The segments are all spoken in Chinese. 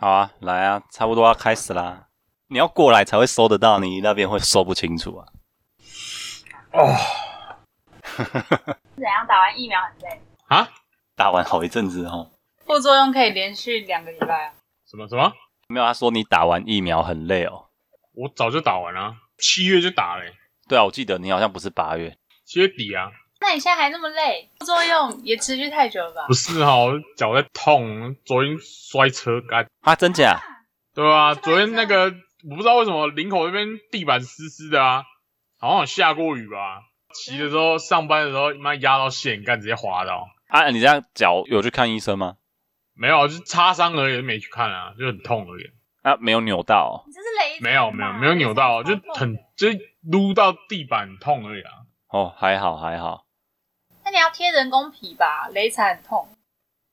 好啊，来啊，差不多要开始啦。你要过来才会收得到，你那边会收不清楚啊。哦，怎样？打完疫苗很累，啊？打完好一阵子哦，副作用可以连续两个礼拜啊。什么什么？没有他说你打完疫苗很累哦。我早就打完了，七月就打了欸，对啊，我记得你好像不是八月，七月底啊。那你现在还那么累，副作用也持续太久了吧不？是哈，我脚在痛，昨天摔车干。啊，真假？对啊，昨天那个我不知道为什么林口那边地板湿湿的啊，好像有下过雨吧。骑的时候上班的时候，妈压到线，杆直接滑到。啊，你这样脚有去看医生吗？没有，就是擦伤而已，没去看啊，就很痛而已。啊，没有扭到、哦。你这是雷没有没有没有扭到，就很就是撸到地板痛而已啊。哦，还好还好，那你要贴人工皮吧，雷才很痛。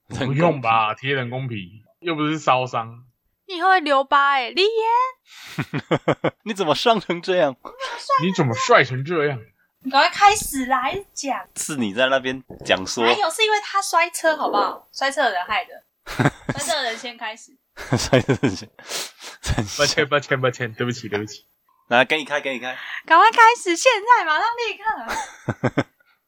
不用吧，贴人工皮又不是烧伤。你以后会留疤哎、李岩，你怎么伤成这样？你怎么帅成这样？你赶快开始啦，一讲。是你在那边讲说还有是因为他摔车，好不好？摔车的人害的，摔车的人先开始。摔的事情，真是抱歉抱歉抱歉，对不起对不起。来给你开给你开，赶快开始，现在马上立刻。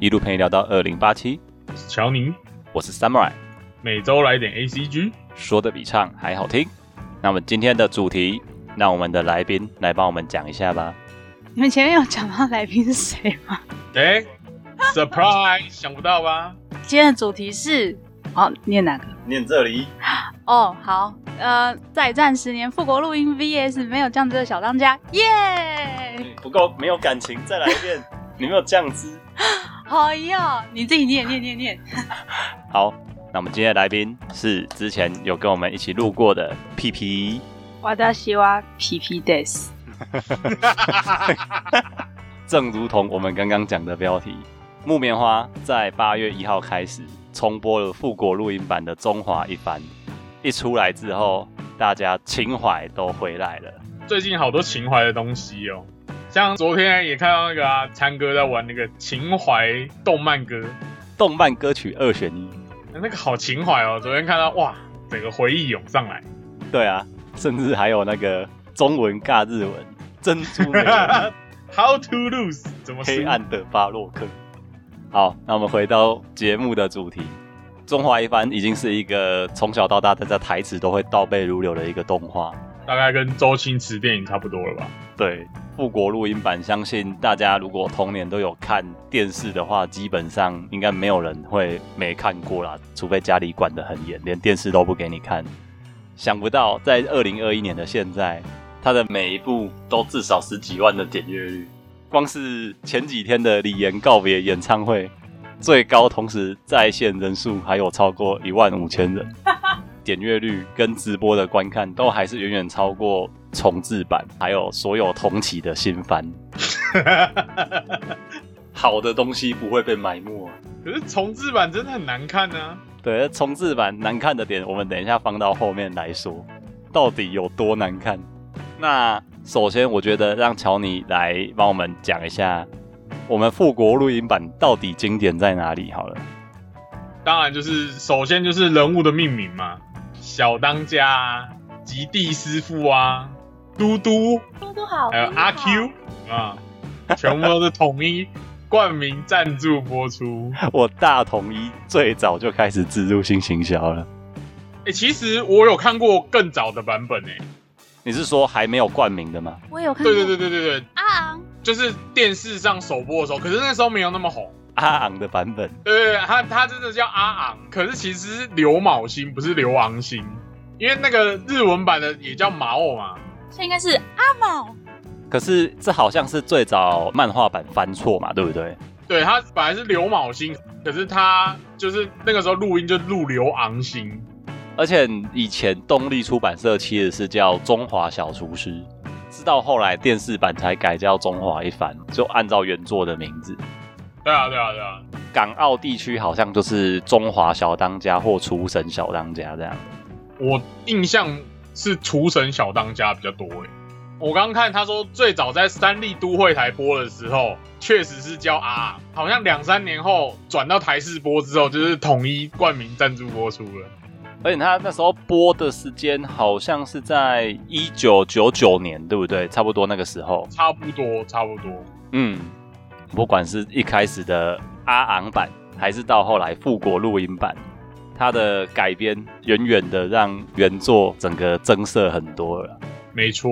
一路陪你聊到二零八七，我是乔宁，我是 Samurai，每周来点 ACG。说的比唱还好听。那么今天的主题，让我们的来宾来帮我们讲一下吧。你们前面有讲到来宾是谁吗？哎、s u r p r i s e 想不到吧？今天的主题是，哦，念哪个？念这里，哦，好，呃，再战十年，复国录音 VS 没有酱汁的小当家，耶！不够没有感情，再来一遍。你没有酱汁。好呀，你自己念念念念。好，那我们今天的来宾是之前有跟我们一起录过的屁屁。我的希望皮皮 days。正如同我们刚刚讲的标题，木棉花在八月一号开始重播了复国录音版的《中华一番》，一出来之后，大家情怀都回来了。最近好多情怀的东西哦，像昨天也看到那个啊，参哥在玩那个情怀动漫歌，动漫歌曲二选一，那个好情怀哦。昨天看到哇，整个回忆涌上来。对啊，甚至还有那个中文尬日文珍珠美人 How to lose 怎么黑暗的巴洛克。好，那我们回到节目的主题，《中华一番》已经是一个从小到大大家台词都会倒背如流的一个动画。大概跟周星驰电影差不多了吧？对，复国录音版，相信大家如果童年都有看电视的话，基本上应该没有人会没看过啦，除非家里管得很严，连电视都不给你看。想不到在二零二一年的现在，它的每一部都至少十几万的点阅率，光是前几天的李岩告别演唱会，最高同时在线人数还有超过一万五千人。点阅率跟直播的观看都还是远远超过重制版，还有所有同期的新番。好的东西不会被埋没。可是重制版真的很难看呢、对，重制版难看的点，我们等一下放到后面来说，到底有多难看。那首先，我觉得让乔尼来帮我们讲一下，我们复国录音版到底经典在哪里？好了，当然就是首先就是人物的命名嘛，小当家啊，极地师傅啊，嘟嘟，嘟嘟好，还有阿 Q 啊，全部都是统一冠名赞助播出。我大统一最早就开始植入性行销了。哎、其实我有看过更早的版本诶、你是说还没有冠名的吗？我有看过。对对对对对对，阿昂，就是电视上首播的时候，可是那时候没有那么红。阿昂的版本，对对对，他他真的叫阿昂，可是其实是刘昴星，不是刘昂星，因为那个日文版的也叫马偶嘛。这应该是阿毛。可是这好像是最早漫画版翻错嘛，对不对？对他本来是刘昴星，可是他就是那个时候录音就录刘昂星，而且以前动力出版社其实是叫中华小厨师，直到后来电视版才改叫中华一番，就按照原作的名字。对啊，对啊，对啊。港澳地区好像就是中华小当家或厨神小当家这样。我印象是厨神小当家比较多诶。我刚刚看他说，最早在三立都会台播的时候，确实是叫啊，好像两三年后转到台视播之后，就是统一冠名赞助播出了。而且他那时候播的时间好像是在一九九九年，对不对？差不多那个时候。差不多，差不多。嗯，不管是一开始的阿昂版，还是到后来复国录音版，它的改编远远的让原作整个增色很多了。没错。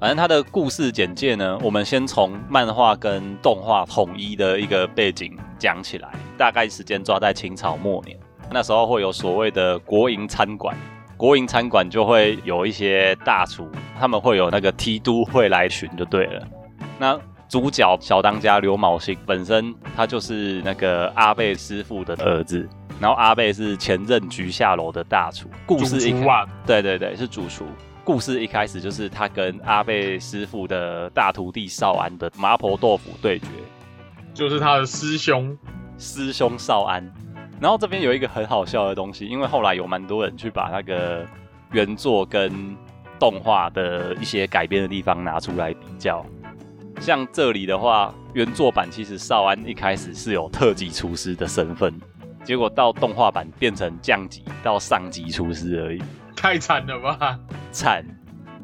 反正它的故事简介呢，我们先从漫画跟动画统一的一个背景讲起来。大概时间抓在清朝末年，那时候会有所谓的国营餐馆，国营餐馆就会有一些大厨，他们会有那个提督会来巡就对了。那主角小当家刘昴星本身他就是那个阿贝师傅的儿子，然后阿贝是前任菊下楼的大厨。故事一对对对，是主厨。故事一开始就是他跟阿贝师傅的大徒弟少安的麻婆豆腐对决，就是他的师兄师兄少安。然后这边有一个很好笑的东西，因为后来有蛮多人去把那个原作跟动画的一些改编的地方拿出来比较。像这里的话，原作版其实少安一开始是有特级厨师的身份，结果到动画版变成降级到上级厨师而已。太惨了吧！惨。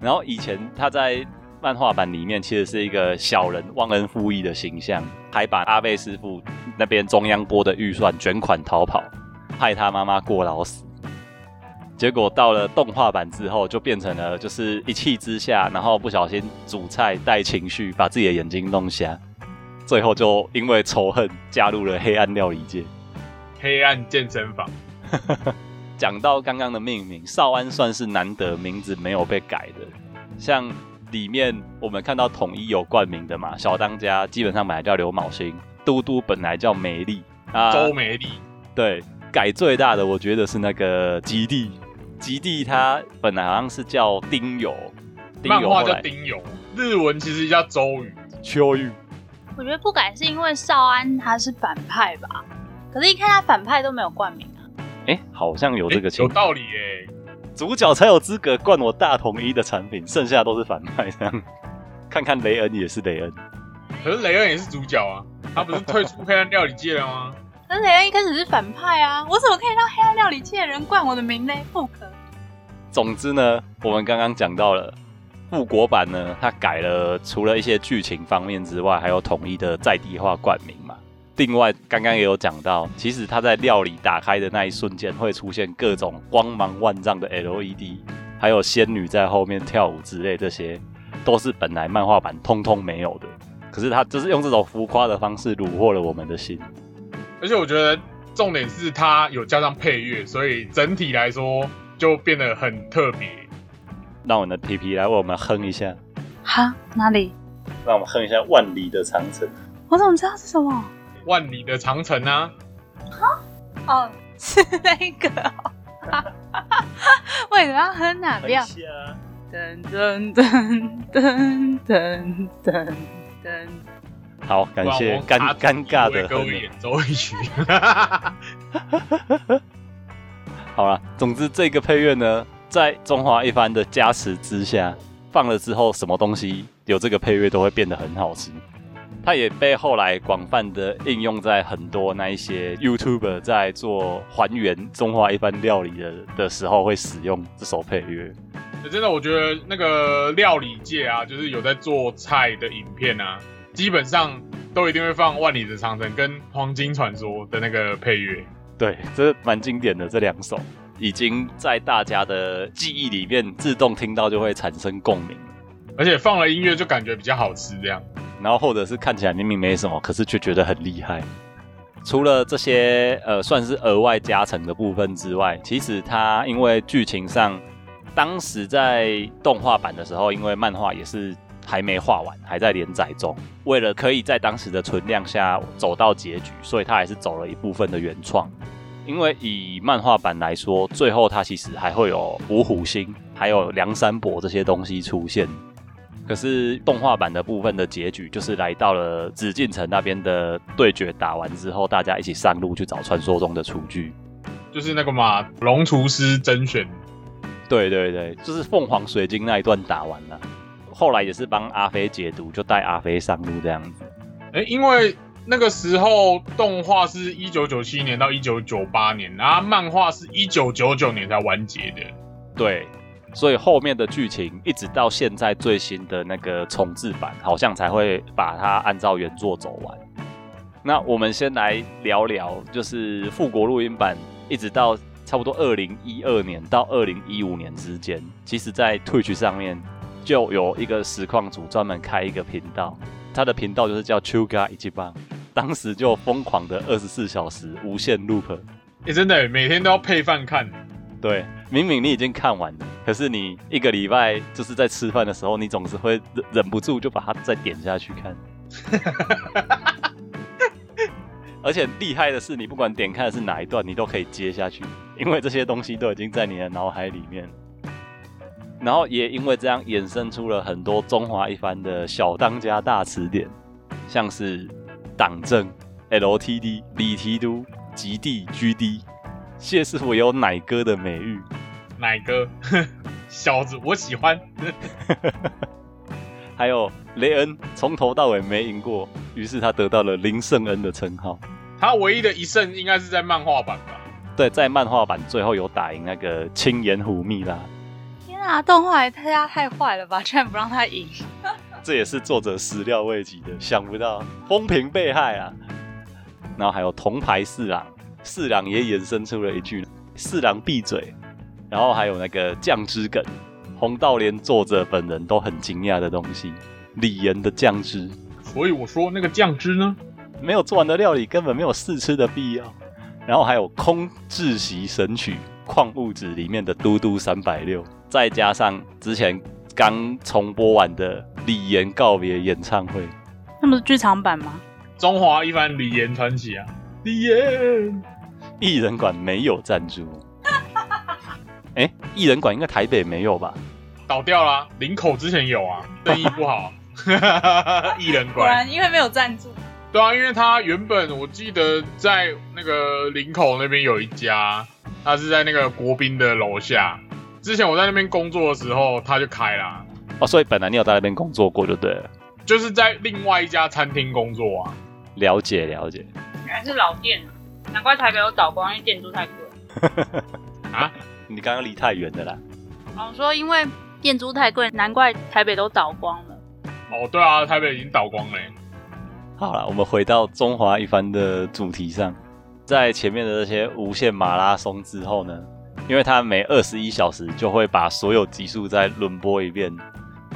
然后以前他在漫画版里面其实是一个小人忘恩负义的形象，还把阿贝师傅那边中央拨的预算卷款逃跑，害他妈妈过劳死。结果到了动画版之后，就变成了就是一气之下，然后不小心煮菜带情绪，把自己的眼睛弄瞎，最后就因为仇恨加入了黑暗料理界，黑暗健身房。讲到刚刚的命名，少安算是难得名字没有被改的。像里面我们看到统一有冠名的嘛，小当家基本上本来叫刘卯星，嘟嘟本来叫梅丽啊，周梅丽。对，改最大的我觉得是那个基地，吉地他本来好像是叫丁友，漫画叫丁友，日文其实叫周瑜、秋玉。我觉得不改是因为少安他是反派吧？可是，一看他反派都没有冠名啊。哎，好像有这个情，有道理哎。主角才有资格冠我大统一的产品，剩下都是反派。这样，看看雷恩也是雷恩，可是雷恩也是主角啊，他不是退出黑暗料理界了吗？但是雷恩一开始是反派啊，我怎么可以让黑暗料理界的人冠我的名呢？不可。总之呢，我们刚刚讲到了复国版呢，它改了除了一些剧情方面之外，还有统一的在地化冠名嘛。另外，刚刚也有讲到，其实它在料理打开的那一瞬间，会出现各种光芒万丈的 LED，还有仙女在后面跳舞之类，这些都是本来漫画版通通没有的。可是他就是用这种浮夸的方式虏获了我们的心。而且我觉得重点是它有加上配乐，所以整体来说就变得很特别。让我们的皮皮来为我们哼一下。哈？哪里？让我们哼一下《万里的长城》。我怎么知道是什么？万里的长城啊！哈哦，是那个，为什么要哼哪边？噔噔噔噔噔噔噔。好，感谢尴尴尬的歌演奏一曲。好了，总之这个配乐呢，在中华一番的加持之下，放了之后，什么东西有这个配乐都会变得很好吃。它也被后来广泛的应用在很多那一些 YouTuber 在做还原中华一番料理的的时候会使用这首配乐。真的，我觉得那个料理界啊，就是有在做菜的影片啊，基本上都一定会放《万里的长城》跟《黄金传说》的那个配乐。对，这蛮经典的这两首，已经在大家的记忆里面自动听到就会产生共鸣，而且放了音乐就感觉比较好吃这样。然后或者是看起来明明没什么，可是却觉得很厉害。除了这些呃算是额外加成的部分之外，其实它因为剧情上，当时在动画版的时候，因为漫画也是还没画完，还在连载中。为了可以在当时的存量下走到结局，所以他还是走了一部分的原创。因为以漫画版来说，最后它其实还会有五虎星，还有梁山伯这些东西出现。可是动画版的部分的结局，就是来到了紫禁城那边的对决打完之后，大家一起上路去找传说中的厨具。就是那个嘛，龙厨师甄选，对对对，就是凤凰水晶那一段打完了，后来也是帮阿飞解毒，就带阿飞上路这样子。哎，因为那个时候动画是一九九七年到一九九八年，然后漫画是一九九九年才完结的。对，所以后面的剧情一直到现在最新的那个重制版，好像才会把它按照原作走完。那我们先来聊聊，就是复国录音版，一直到差不多二零一二年到二零一五年之间，其实在 Twitch 上面就有一个实况组专门开一个频道，他的频道就是叫 Chuga 一级棒，当时就疯狂的二十四小时无限 loop。哎，真的每天都要配饭看。对，明明你已经看完了，可是你一个礼拜就是在吃饭的时候，你总是会忍忍不住就把它再点下去看。而且厉害的是，你不管点开的是哪一段，你都可以接下去，因为这些东西都已经在你的脑海里面。然后也因为这样，衍生出了很多中华一番的小当家大词典，像是党政、LTD、李提督、极地、GD。谢师傅有奶哥的美誉，奶哥，小子我喜欢。还有雷恩从头到尾没赢过，于是他得到了林圣恩的称号。他唯一的一胜应该是在漫画版吧？对，在漫画版最后有打赢那个青岩虎蜜拉。天啊，动画也太太坏了吧，居然不让他赢。这也是作者始料未及的，想不到风平被害啊。然后还有铜牌四郎，四郎也衍生出了一句“四郎闭嘴”。然后还有那个酱汁梗，红道连作者本人都很惊讶的东西——李岩的酱汁。所以我说那个酱汁呢？没有做完的料理根本没有试吃的必要。然后还有空窒息神曲矿物质里面的嘟嘟三百六，再加上之前刚重播完的李岩告别演唱会，那不是剧场版吗？中华一番李岩传奇啊！李岩艺人馆没有赞助。哎，艺人馆应该台北没有吧？倒掉了，林口之前有啊，生意不好。艺人馆果然因为没有赞助。对啊，因为他原本我记得在那个林口那边有一家，他是在那个国宾的楼下。之前我在那边工作的时候，他就开了。哦，所以本来你有在那边工作过就对了。就是在另外一家餐厅工作啊。了解了解。原来是老店，难怪台北有倒光，因为店租太贵。啊？你刚刚离太远的啦。我说因为店租太贵，难怪台北都倒光了。哦，对啊，台北已经倒光了。好了，我们回到中华一番的主题上，在前面的这些无限马拉松之后呢，因为它每二十一小时就会把所有集数再轮播一遍，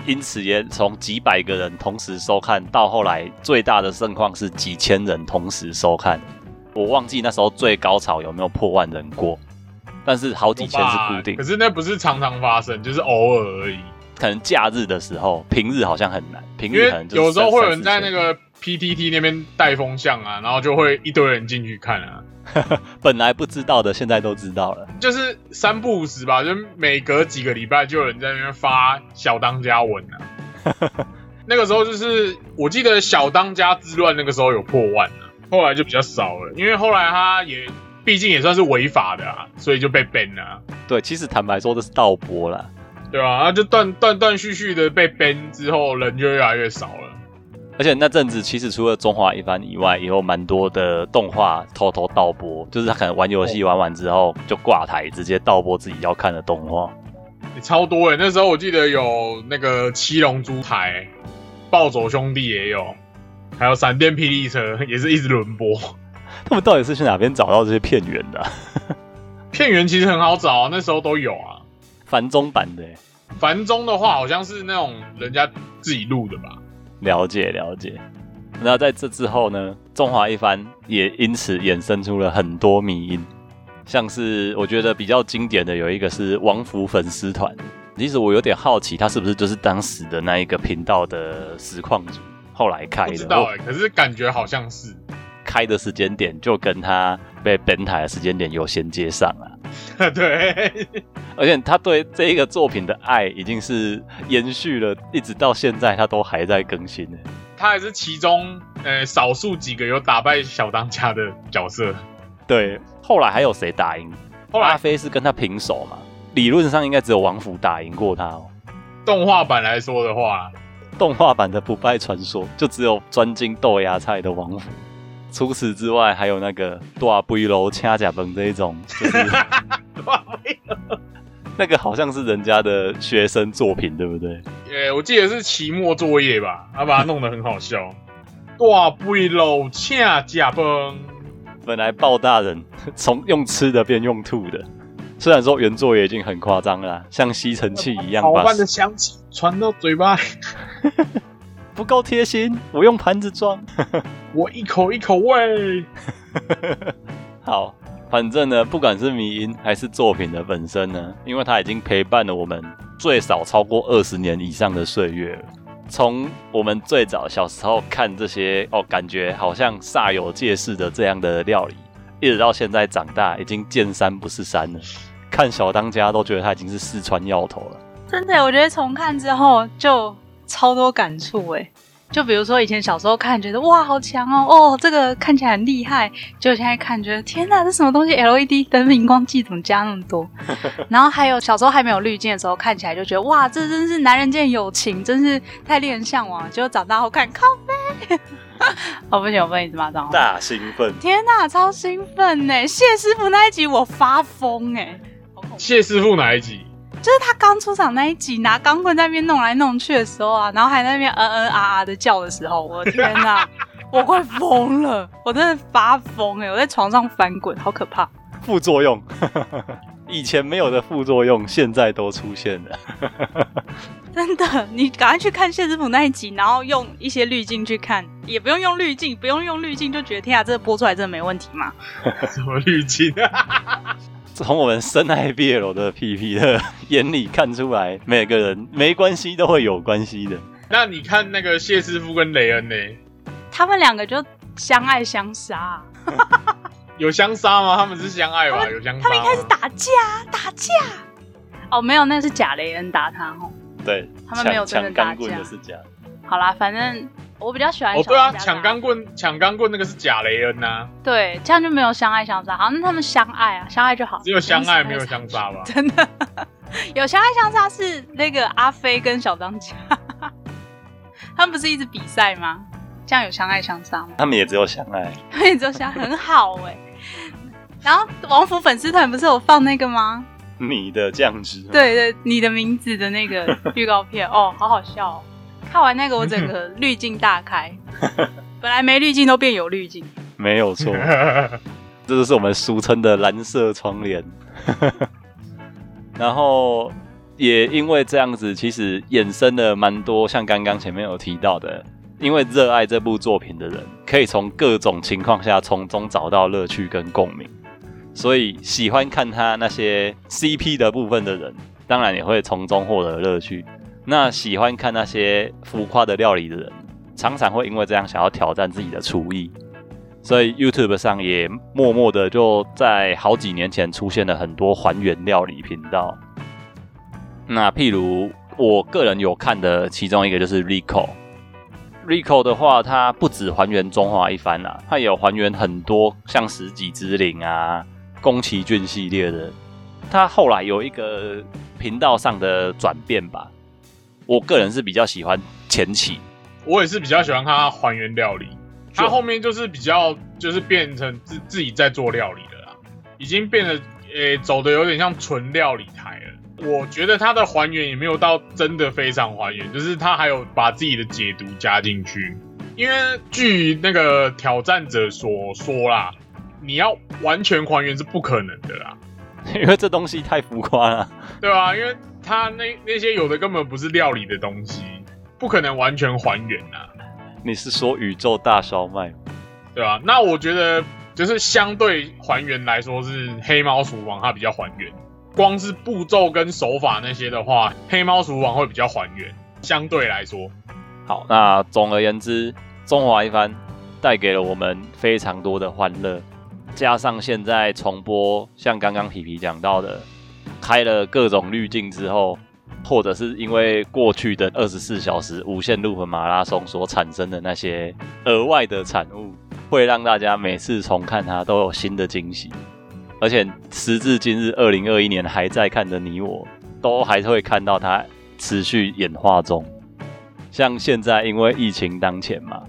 因此也从几百个人同时收看到后来最大的盛况是几千人同时收看。我忘记那时候最高潮有没有破万人过，但是好几千是固定。可是那不是常常发生，就是偶尔而已。可能假日的时候，平日好像很难。平日可能有时候会有人在那个 PTT 那边带风向啊，然后就会一堆人进去看啊。本来不知道的，现在都知道了。就是三不五时吧，就每隔几个礼拜就有人在那边发小当家文啊。那个时候就是我记得小当家之乱那个时候有破万了，后来就比较少了，因为后来他也毕竟也算是违法的啊，所以就被 ban 了。对，其实坦白说，这是盗播了。对啊，然后就断断断续续的被 ban 之后，人就越来越少了。而且那阵子其实除了中华一番以外，也有蛮多的动画偷偷盗播，就是他可能玩游戏玩完之后就挂台，直接盗播自己要看的动画。超多哎，那时候我记得有那个七龙珠台、暴走兄弟也有，还有闪电霹雳车也是一直轮播。他们到底是去哪边找到这些片源的？片源其实很好找，那时候都有啊。繁中版的，繁中的话好像是那种人家自己录的吧？了解了解。那在这之后呢，中华一番也因此衍生出了很多迷音，像是我觉得比较经典的有一个是王府粉丝团。其实我有点好奇，他是不是就是当时的那一个频道的实况组后来开的？不知道哎，可是感觉好像是开的时间点就跟他被本台的时间点有衔接上啊。对，而且他对这一个作品的爱已经是延续了，一直到现在他都还在更新呢。他还是其中呃少数几个有打败小当家的角色。对，后来还有谁打赢？阿后来阿飞是跟他平手嘛？理论上应该只有王府打赢过他哦。动画版来说的话，动画版的不败传说就只有专精豆芽菜的王府，除此之外还有那个大背楼掐甲崩这一种，就是 那个好像是人家的学生作品，对不对？呃，我记得是期末作业吧，他把它弄得很好笑。大背篓请假崩，本来鲍大人 从用吃的变用吐的，虽然说原作也已经很夸张了啦，像吸尘器一样把好饭的香气传到嘴巴里，不够贴心，我用盘子装。我一口一口喂。好，反正呢，不管是迷音还是作品的本身呢，因为它已经陪伴了我们最少超过二十年以上的岁月了。从我们最早小时候看这些哦，感觉好像煞有介事的这样的料理，一直到现在长大，已经见山不是山了。看小当家都觉得他已经是四川药头了。真的，我觉得重看之后就超多感触哎。就比如说以前小时候看，觉得哇好强哦，哦这个看起来很厉害，就现在看觉得天哪，这什么东西？LED 灯荧光剂怎么加那么多？然后还有小时候还没有滤镜的时候，看起来就觉得哇，这真是男人间友情，真是太令人向往了。结果长大后看，靠背，哦不行，我不能一直骂脏话。大兴奋，天哪，超兴奋呢！谢师傅那一集我发疯哎，谢师傅哪一集？就是他刚出场那一集，拿钢棍在那边弄来弄去的时候啊，然后还在那边嗯嗯啊啊的叫的时候，我的天哪，我快疯了，我真的发疯哎！我在床上翻滚，好可怕。副作用，以前没有的副作用，现在都出现了。真的，你赶快去看谢师傅那一集，然后用一些滤镜去看，也不用用滤镜，不用用滤镜就觉得天啊，这个播出来真的没问题吗？什么滤镜？从我们深爱 BL 的 PP 的眼里看出来，每个人没关系都会有关系的。那你看那个谢师傅跟雷恩呢？他们两个就相爱相杀，有相杀吗？他们是相爱吧？有相杀？他们一开始打架打架。哦，没有，那是假雷恩打他哦。对，他们没有真的打架的是假的。好啦，反正我比较喜欢哦，对啊，抢钢棍，抢钢棍那个是假雷恩呐、对，这样就没有相爱相杀。好，那他们相爱啊，相爱就好。只有相爱没有相杀吧？真的 有相爱相杀是那个阿飞跟小当家，他们不是一直比赛吗？这样有相爱相杀吗？他们也只有相爱，他们也只有相爱，很好哎、然后王府粉丝团不是有放那个吗？你的酱汁。，对对，你的名字的那个预告片哦，好好笑、哦。看完那个我整个滤镜大开，本来没滤镜都变有滤镜。没有错，这就是我们俗称的蓝色窗帘。然后也因为这样子，其实衍生了蛮多，像刚刚前面有提到的，因为热爱这部作品的人，可以从各种情况下从中找到乐趣跟共鸣，所以喜欢看他那些 CP 的部分的人，当然也会从中获得乐趣。那喜欢看那些浮夸的料理的人，常常会因为这样想要挑战自己的厨艺，所以 YouTube 上也默默的就在好几年前出现了很多还原料理频道。那譬如我个人有看的其中一个就是 Rico。Rico 的话，它不止还原中华一番啦，它也有还原很多像十几之灵啊、宫崎骏系列的。它后来有一个频道上的转变吧，我个人是比较喜欢前期，我也是比较喜欢看他还原料理，就他后面就是比较就是变成自自己在做料理了啦，已经变得诶、走的有点像纯料理台了。我觉得他的还原也没有到真的非常还原，就是他还有把自己的解读加进去。因为据那个挑战者所说啦，你要完全还原是不可能的啦。因为这东西太浮夸了。对啊，因为他那那些有的根本不是料理的东西，不可能完全还原啊，你是说宇宙大烧麦？对啊、那我觉得就是相对还原来说是黑猫厨房它比较还原，光是步骤跟手法那些的话，黑猫厨房会比较还原，相对来说，好，那总而言之，中华一番带给了我们非常多的欢乐。加上现在重播，像刚刚皮皮讲到的，开了各种滤镜之后，或者是因为过去的二十四小时无限路和马拉松所产生的那些额外的产物，会让大家每次重看它都有新的惊喜。而且时至今日，二零二一年还在看的你我，都还是会看到它持续演化中。像现在因为疫情当前嘛，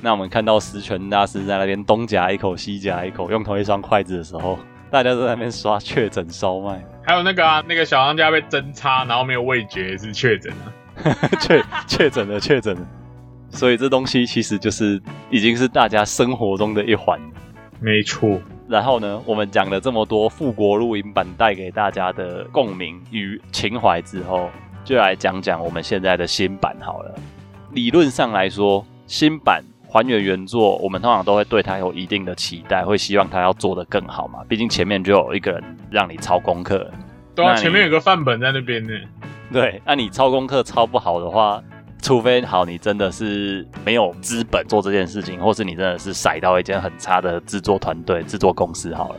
那我们看到十全大师在那边东夹一口西夹一口，用同一双筷子的时候，大家都在那边刷确诊烧麦，还有那个啊，那个小当家被针插，然后没有味觉是确诊了。确确诊了，确诊了。所以这东西其实就是已经是大家生活中的一环。没错，然后呢，我们讲了这么多复国录音版带给大家的共鸣与情怀之后，就来讲讲我们现在的新版好了。理论上来说，新版还原原作，我们通常都会对他有一定的期待，会希望他要做得更好嘛。毕竟前面就有一个人让你抄功课，对啊，前面有个范本在那边呢。对，那你抄功课抄不好的话，除非好你真的是没有资本做这件事情，或是你真的是甩到一间很差的制作团队、制作公司好了。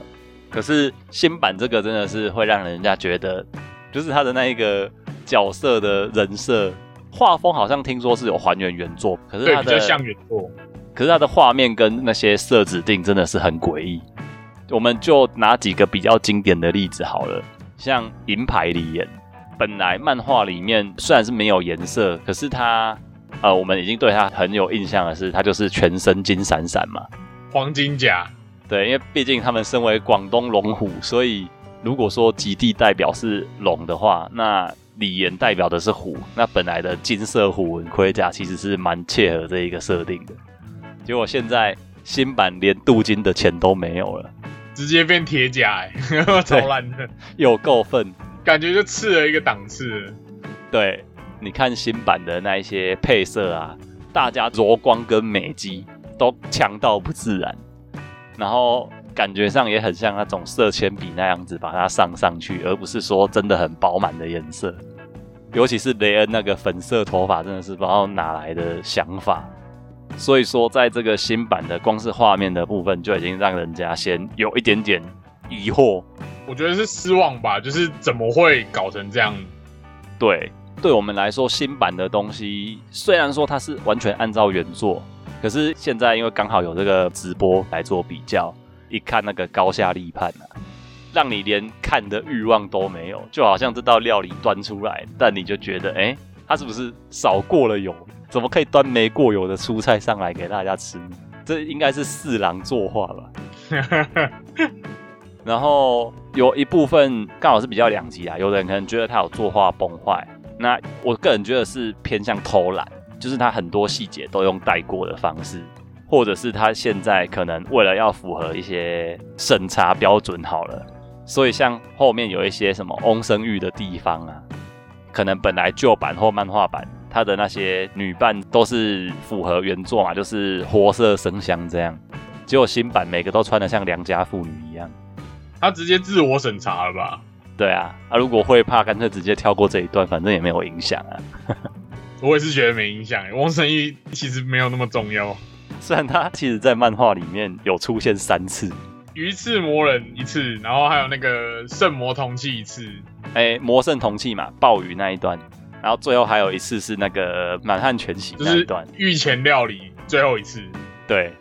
可是新版这个真的是会让人家觉得，就是他的那一个角色的人设、画风，好像听说是有还原原作，可是对，他的比较像原作。可是它的画面跟那些设指定真的是很诡异。我们就拿几个比较经典的例子好了，像银牌里眼，本来漫画里面虽然是没有颜色，可是它呃，我们已经对它很有印象的是，它就是全身金闪闪嘛。黄金甲，对，因为毕竟他们身为广东龙虎，所以如果说极地代表是龙的话，那李岩代表的是虎，那本来的金色虎纹盔甲其实是蛮切合这一个设定的。结果现在新版连镀金的钱都没有了，直接变铁甲、欸，超烂的，有够愤。感觉就次了一个档次了。对，你看新版的那一些配色啊，大家柔光跟美肌都强到不自然，然后感觉上也很像那种色铅笔那样子把它上上去，而不是说真的很饱满的颜色。尤其是雷恩那个粉色头发，真的是不知道哪来的想法。所以说，在这个新版的光是画面的部分，就已经让人家先有一点点疑惑。我觉得是失望吧，就是怎么会搞成这样？对，对我们来说，新版的东西虽然说它是完全按照原作，可是现在因为刚好有这个直播来做比较，一看那个高下立判啊，让你连看的欲望都没有，就好像这道料理端出来，但你就觉得，哎，它是不是少过了油？怎么可以端没过油的蔬菜上来给大家吃呢？这应该是四郎作画吧？然后有一部分刚好是比较两极啊，有的人可能觉得他有作画崩坏，那我个人觉得是偏向偷懒，就是他很多细节都用带过的方式，或者是他现在可能为了要符合一些审查标准好了，所以像后面有一些什么翁生玉的地方啊，可能本来旧版或漫画版他的那些女伴都是符合原作嘛，就是活色生香这样，结果新版每个都穿得像良家妇女一样。他直接自我审查了吧？对啊，啊，如果会怕，干脆直接跳过这一段，反正也没有影响啊。我也是觉得没影响、欸。汪生义其实没有那么重要，虽然他其实在漫画里面有出现三次，鱼刺魔人一次，然后还有那个圣魔铜器一次。哎，魔圣铜器嘛，暴雨那一段，然后最后还有一次是那个满汉全席那一段，御前料理最后一次，对，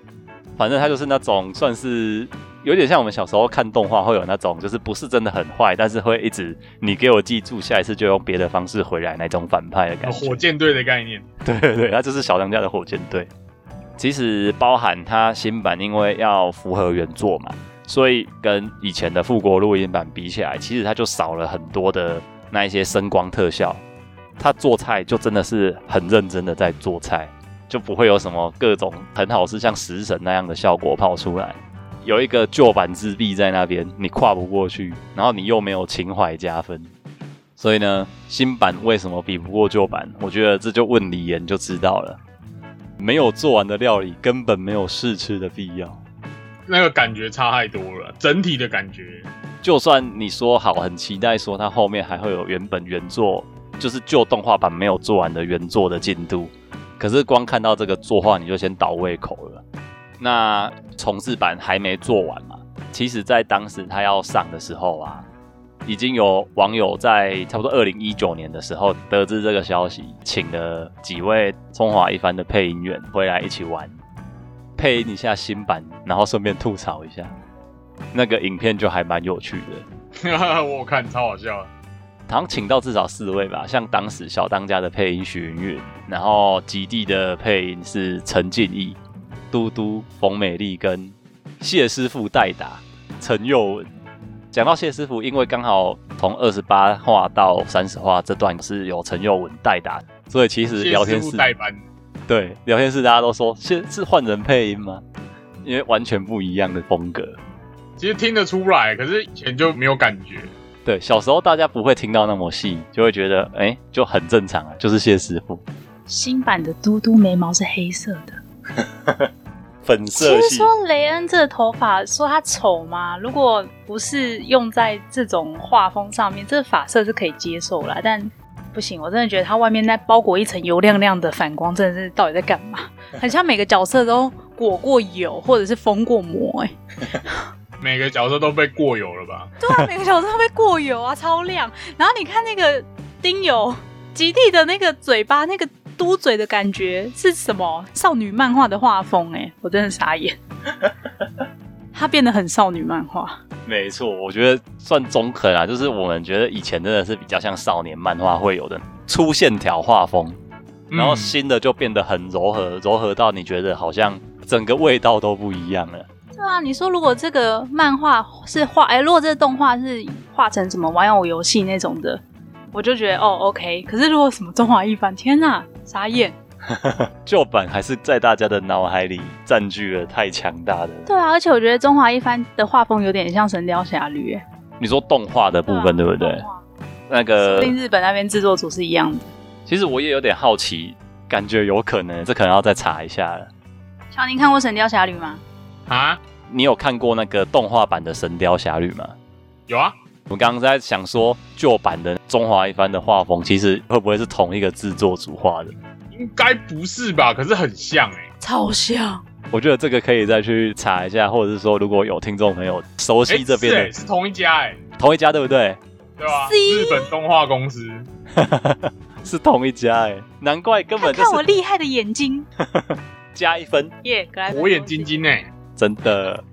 反正他就是那种算是有点像我们小时候看动画会有那种，就是不是真的很坏，但是会一直你给我记住，下一次就用别的方式回来那种反派的感觉。火箭队的概念。对对对，他就是小当家的火箭队。其实包含它新版，因为要符合原作嘛，所以跟以前的复国录音版比起来，其实它就少了很多的那一些声光特效。他做菜就真的是很认真的在做菜，就不会有什么各种很好吃像食神那样的效果跑出来。有一个旧版之壁在那边，你跨不过去，然后你又没有情怀加分，所以呢，新版为什么比不过旧版？我觉得这就问李岩就知道了。没有做完的料理根本没有试吃的必要。那个感觉差太多了，整体的感觉。就算你说好，很期待说它后面还会有原本原作，就是旧动画版没有做完的原作的进度，可是光看到这个作画你就先倒胃口了。那重置版还没做完嘛，其实，在当时它要上的时候啊，已经有网友在差不多二零一九年的时候得知这个消息，请了几位中华一番的配音员回来一起玩，配音一下新版，然后顺便吐槽一下。那个影片就还蛮有趣的，我看超好笑。好像请到至少四位吧，像当时小当家的配音许云云，然后极地的配音是陈静义、嘟嘟、冯美丽跟谢师傅代打陈佑文。讲到谢师傅，因为刚好从二十八话到三十话这段是有陈佑文代打，所以其实聊天室代班，对聊天室大家都说是是换人配音吗？因为完全不一样的风格。其实听得出来，可是以前就没有感觉。对，小时候大家不会听到那么细，就会觉得哎、就很正常啊，就是谢师傅新版的嘟嘟眉毛是黑色的。其粉色系。实说雷恩这个头发，说他丑吗？如果不是用在这种画风上面，这个发色是可以接受啦。但不行，我真的觉得他外面那包裹一层油亮亮的反光，真的是到底在干嘛？很像每个角色都裹过油或者是封过膜、哎，每个角色都被过油了吧？对啊，每个角色都被过油啊，超亮。然后你看那个丁友吉地的那个嘴巴，那个嘟嘴的感觉是什么？少女漫画的画风哎、我真的傻眼。他变得很少女漫画，没错，我觉得算中肯啊，就是我们觉得以前真的是比较像少年漫画会有的粗线条画风，然后嗯新的就变得很柔和，柔和到你觉得好像整个味道都不一样了。对啊，你说如果这个漫画是画，哎、如果这个动画是画成什么玩偶游戏那种的，我就觉得哦 OK。可是如果什么中华一番，天哪，傻眼。旧版还是在大家的脑海里占据了太强大的。对啊，而且我觉得中华一番的画风有点像《神雕侠侣》哎，你说动画的部分对不对？动画那说个不定日本那边制作组是一样的。其实我也有点好奇，感觉有可能，这可能要再查一下了。小宁看过《神雕侠侣》吗？啊，你有看过那个动画版的《神雕侠侣》吗？有啊，我刚刚在想说，旧版的中华一番的画风，其实会不会是同一个制作组画的？应该不是吧？可是很像哎、超像。我觉得这个可以再去查一下，或者是说，如果有听众朋友熟哎、悉这边的、是欸是同一家哎、同一家，对不对？对吧？是日本动画公司，是同一家哎，难怪根本就是看我厉害的眼睛，加一分，耶、火眼金睛哎、真的。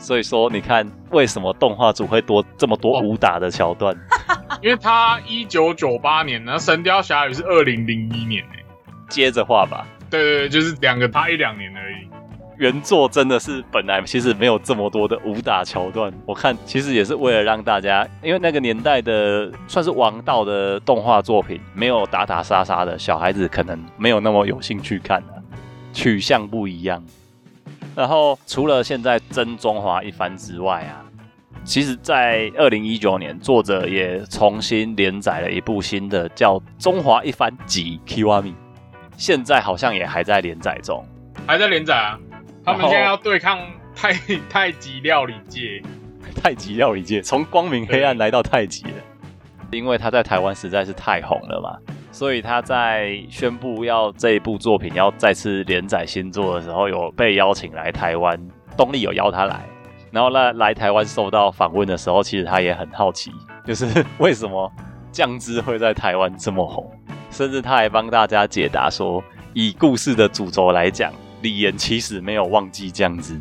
所以说，你看为什么动画组会多这么多哦武打的桥段？因为他一九九八年，然后《神雕侠侣》是二零零一年哎、接着画吧。对对对，就是两个差一两年而已。原作真的是本来其实没有这么多的武打桥段，我看其实也是为了让大家，因为那个年代的算是王道的动画作品，没有打打杀杀的，小孩子可能没有那么有兴趣看的、取向不一样。然后除了现在真中华一番之外啊，其实，在二零一九年，作者也重新连载了一部新的叫《中华一番集 Kiwami》，现在好像也还在连载中。还在连载啊。他们现在要对抗太 太极料理界，太极料理界从光明黑暗来到太极了，因为他在台湾实在是太红了嘛，所以他在宣布要这一部作品要再次连载新作的时候，有被邀请来台湾，东立有邀他来，然后来来台湾受到访问的时候，其实他也很好奇，就是为什么酱汁会在台湾这么红，甚至他还帮大家解答说，以故事的主轴来讲，李岩其实没有忘记酱汁。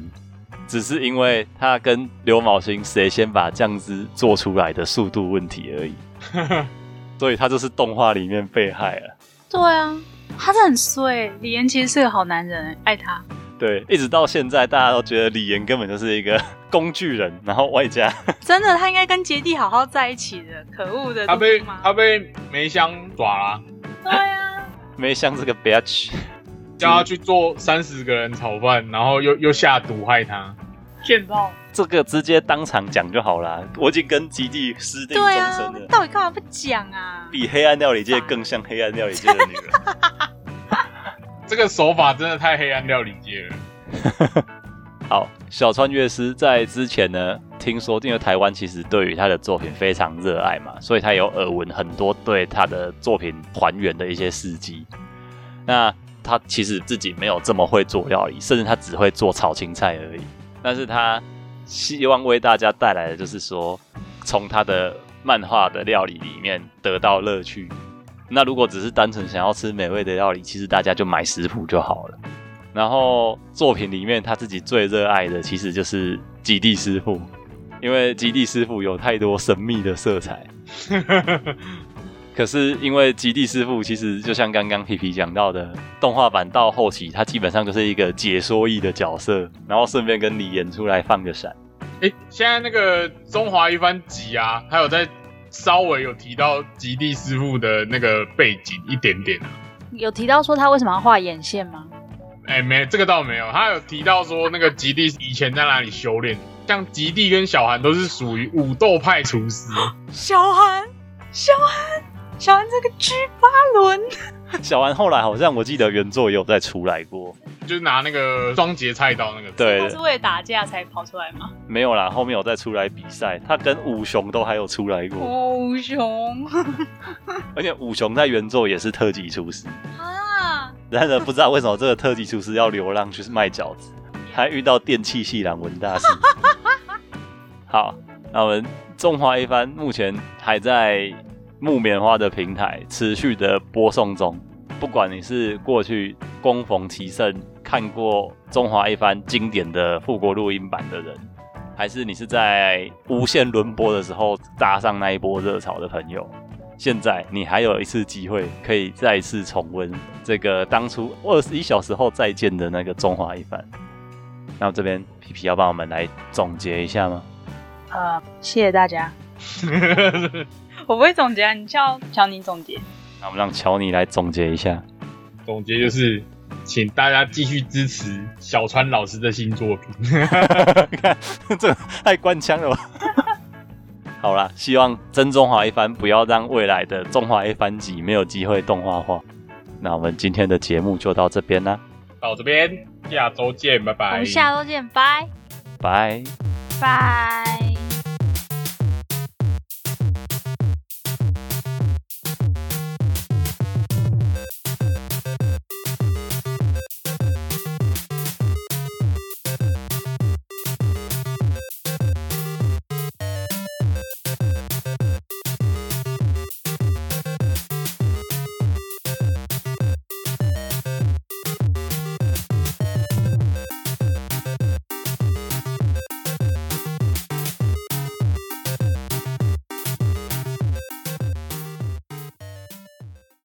只是因为他跟刘昴星谁先把酱汁做出来的速度问题而已，所以他就是动画里面被害了。对啊，他是很衰。李岩其实是个好男人，爱他。对，一直到现在，大家都觉得李岩根本就是一个 工具人，然后外加 真的，他应该跟杰弟好好在一起的。可恶的他被他被梅香抓了，对啊，梅香这个 bitch。叫他去做三十个人炒饭，然后又又下毒害他。卷爆。这个直接当场讲就好啦，我已经跟基地私定终身了，，到底干嘛不讲啊？比黑暗料理界更像黑暗料理界的女人。这个手法真的太黑暗料理界了。好，小川乐师在之前呢，听说因为台湾其实对于他的作品非常热爱嘛，所以他有耳闻很多对他的作品还原的一些事迹。那他其实自己没有这么会做料理，甚至他只会做炒青菜而已。但是他希望为大家带来的就是说，从他的漫画的料理里面得到乐趣。那如果只是单纯想要吃美味的料理，其实大家就买食谱就好了。然后作品里面他自己最热爱的，其实就是极地师傅，因为极地师傅有太多神秘的色彩。可是因为极地师傅其实就像刚刚皮皮讲到的，动画版到后期，他基本上就是一个解说役的角色，然后顺便跟你演出来放个闪。哎，现在那个中华一番集啊，还有在稍微有提到极地师傅的那个背景一点点啊。有提到说他为什么要画眼线吗？哎，没，这个倒没有。他有提到说那个极地以前在哪里修炼，像极地跟小韩都是属于武斗派厨师。小韩，小韩，小安这个 G 八轮，小安后来好像我记得原作也有再出来过，就是拿那个双节菜刀那个。对。他是为了打架才跑出来吗？没有啦，后面有再出来比赛，他跟五雄都还有出来过，哦、五雄。而且五雄在原作也是特级厨师，啊，然而不知道为什么这个特级厨师要流浪去卖饺子，还遇到电器系郎文大师。好，那我们中华一番目前还在木棉花的平台持续的播送中。不管你是过去恭逢其盛看过中华一番经典的复国录音版的人，还是你是在无限轮播的时候搭上那一波热潮的朋友，现在你还有一次机会可以再次重温这个当初二十一小时后再见的那个中华一番。那这边皮皮要帮我们来总结一下吗？呃，谢谢大家。我不会总结啊，你叫乔尼总结。那我们让乔尼来总结一下。总结就是，请大家继续支持小川老师的新作品。看 这太官腔了吧？好啦，希望真中华一番不要让未来的中华一番集没有机会动画化。那我们今天的节目就到这边啦，到这边，下周见，拜拜。我们下周见，拜拜。拜。